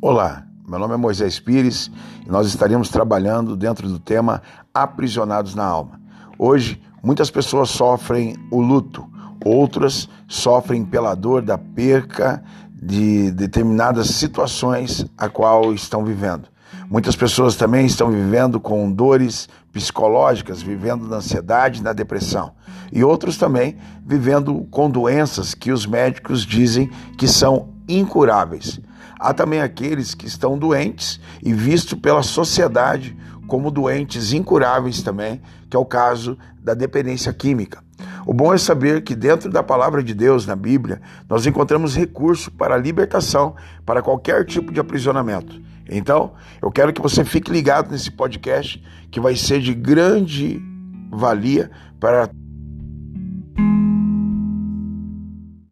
Olá, meu nome é Moisés Pires e nós estaremos trabalhando dentro do tema Aprisionados na Alma. Hoje, muitas pessoas sofrem o luto, outras sofrem pela dor da perca de determinadas situações a qual estão vivendo. Muitas pessoas também estão vivendo com dores psicológicas, vivendo na ansiedade, na depressão. E outros também vivendo com doenças que os médicos dizem que são incuráveis. Há também aqueles que estão doentes e vistos pela sociedade como doentes incuráveis também, que é o caso da dependência química. O bom é saber que dentro da palavra de Deus na Bíblia, nós encontramos recurso para a libertação para qualquer tipo de aprisionamento. Então, eu quero que você fique ligado nesse podcast que vai ser de grande valia para